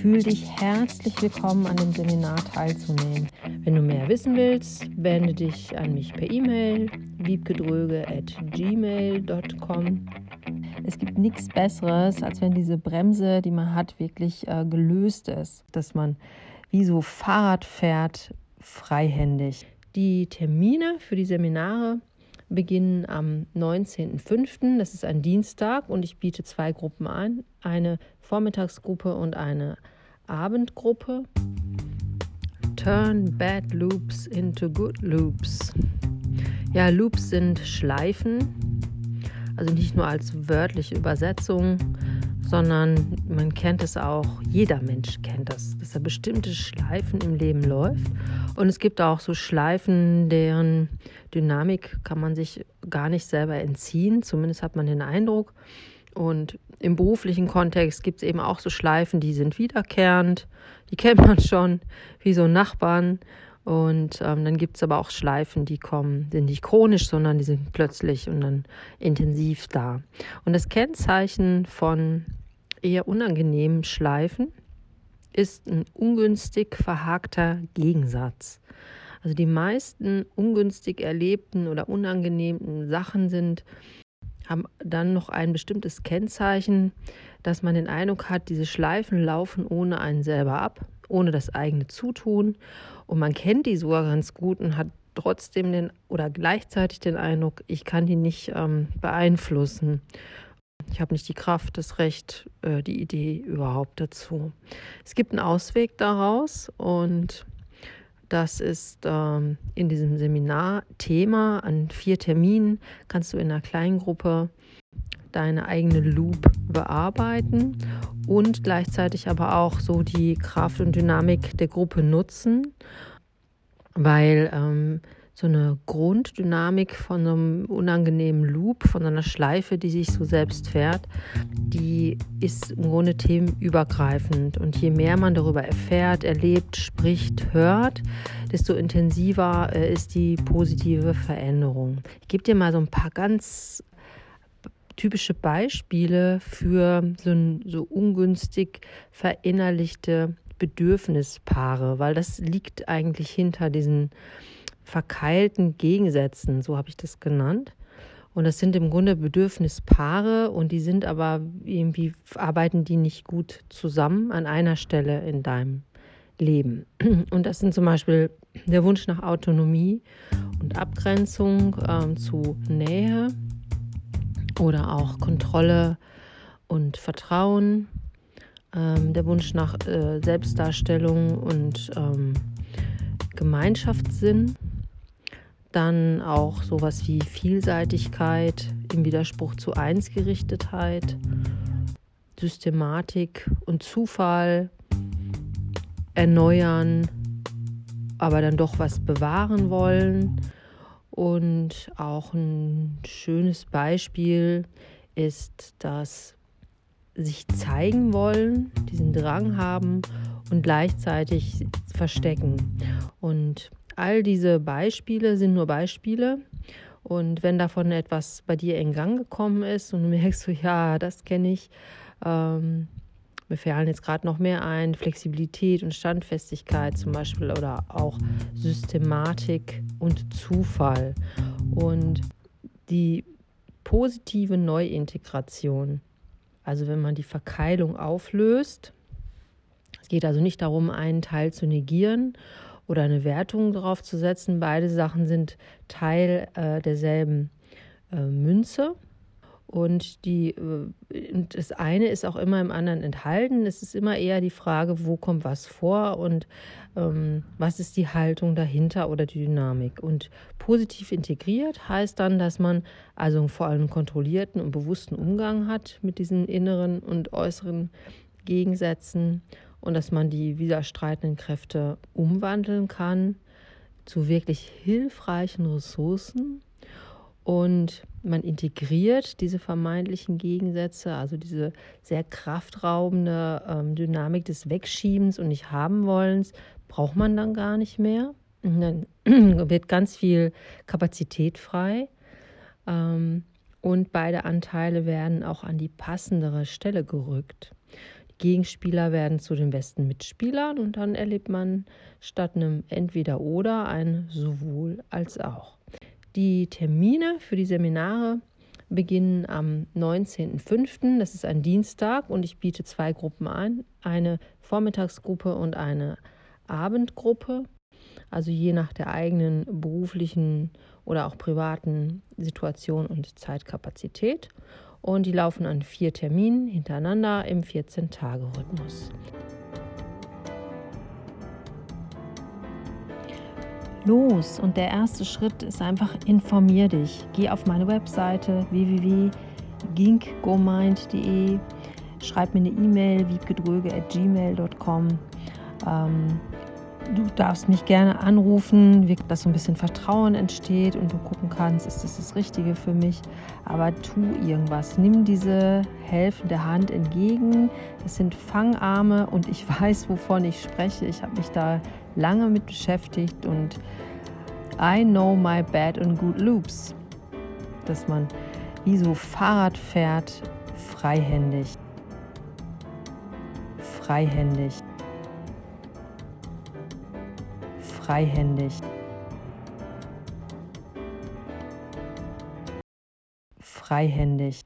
Fühl dich herzlich willkommen, an dem Seminar teilzunehmen. Wenn du mehr wissen willst, wende dich an mich per E-Mail wiebgedröge.gmail.com. Es gibt nichts Besseres, als wenn diese Bremse, die man hat, wirklich äh, gelöst ist, dass man wie so Fahrrad fährt, freihändig. Die Termine für die Seminare beginnen am 19.05., das ist ein Dienstag und ich biete zwei Gruppen an, eine Vormittagsgruppe und eine Abendgruppe. Turn bad loops into good loops. Ja, Loops sind Schleifen, also nicht nur als wörtliche Übersetzung, sondern man kennt es auch, jeder Mensch kennt das, dass da bestimmte Schleifen im Leben läuft. Und es gibt auch so Schleifen, deren Dynamik kann man sich gar nicht selber entziehen, zumindest hat man den Eindruck. Und im beruflichen Kontext gibt es eben auch so Schleifen, die sind wiederkehrend, die kennt man schon, wie so Nachbarn. Und ähm, dann gibt es aber auch Schleifen, die kommen, sind nicht chronisch, sondern die sind plötzlich und dann intensiv da. Und das Kennzeichen von eher unangenehmen Schleifen ist ein ungünstig verhakter Gegensatz. Also die meisten ungünstig erlebten oder unangenehmen Sachen sind, haben dann noch ein bestimmtes Kennzeichen, dass man den Eindruck hat, diese Schleifen laufen ohne einen selber ab, ohne das eigene Zutun. Und man kennt die sogar ganz gut und hat trotzdem den oder gleichzeitig den Eindruck, ich kann die nicht ähm, beeinflussen. Ich habe nicht die Kraft, das Recht, äh, die Idee überhaupt dazu. Es gibt einen Ausweg daraus und das ist ähm, in diesem Seminar Thema. An vier Terminen kannst du in einer kleinen Gruppe deine eigene Loop bearbeiten und gleichzeitig aber auch so die Kraft und Dynamik der Gruppe nutzen, weil ähm, so eine Grunddynamik von einem unangenehmen Loop, von einer Schleife, die sich so selbst fährt, die ist im Grunde themenübergreifend. Und je mehr man darüber erfährt, erlebt, spricht, hört, desto intensiver äh, ist die positive Veränderung. Ich gebe dir mal so ein paar ganz typische Beispiele für so, ein, so ungünstig verinnerlichte Bedürfnispaare, weil das liegt eigentlich hinter diesen verkeilten Gegensätzen, so habe ich das genannt. Und das sind im Grunde Bedürfnispaare und die sind aber irgendwie, arbeiten die nicht gut zusammen an einer Stelle in deinem Leben. Und das sind zum Beispiel der Wunsch nach Autonomie und Abgrenzung ähm, zu Nähe oder auch Kontrolle und Vertrauen, ähm, der Wunsch nach äh, Selbstdarstellung und ähm, Gemeinschaftssinn dann auch sowas wie Vielseitigkeit im Widerspruch zu Einsgerichtetheit, Systematik und Zufall erneuern, aber dann doch was bewahren wollen. Und auch ein schönes Beispiel ist das sich zeigen wollen, diesen Drang haben und gleichzeitig verstecken. Und All diese Beispiele sind nur Beispiele. Und wenn davon etwas bei dir in Gang gekommen ist und du merkst so, ja, das kenne ich, ähm, mir fallen jetzt gerade noch mehr ein, Flexibilität und Standfestigkeit zum Beispiel oder auch Systematik und Zufall. Und die positive Neuintegration, also wenn man die Verkeilung auflöst, es geht also nicht darum, einen Teil zu negieren oder eine Wertung drauf zu setzen. Beide Sachen sind Teil äh, derselben äh, Münze. Und, die, äh, und das eine ist auch immer im anderen enthalten. Es ist immer eher die Frage, wo kommt was vor und ähm, was ist die Haltung dahinter oder die Dynamik. Und positiv integriert heißt dann, dass man also vor allem kontrollierten und bewussten Umgang hat mit diesen inneren und äußeren Gegensätzen und dass man die widerstreitenden Kräfte umwandeln kann zu wirklich hilfreichen Ressourcen und man integriert diese vermeintlichen Gegensätze, also diese sehr kraftraubende ähm, Dynamik des Wegschiebens und nicht haben wollens, braucht man dann gar nicht mehr. Und dann wird ganz viel Kapazität frei. Ähm, und beide Anteile werden auch an die passendere Stelle gerückt. Gegenspieler werden zu den besten Mitspielern und dann erlebt man statt einem Entweder-Oder ein sowohl als auch. Die Termine für die Seminare beginnen am 19.05. Das ist ein Dienstag und ich biete zwei Gruppen an, eine Vormittagsgruppe und eine Abendgruppe. Also je nach der eigenen beruflichen oder auch privaten Situation und Zeitkapazität. Und die laufen an vier Terminen hintereinander im 14-Tage-Rhythmus. los. Und der erste Schritt ist einfach, informier dich. Geh auf meine Webseite www.ginkgomind.de, schreib mir eine E-Mail wiebgedröge.gmail.com. Ähm, du darfst mich gerne anrufen, dass so ein bisschen Vertrauen entsteht und du gucken kannst, ist das das Richtige für mich. Aber tu irgendwas. Nimm diese helfende Hand entgegen. Das sind Fangarme und ich weiß, wovon ich spreche. Ich habe mich da lange mit beschäftigt und I know my bad and good loops. Dass man wie so Fahrrad fährt, freihändig. Freihändig. Freihändig. Freihändig.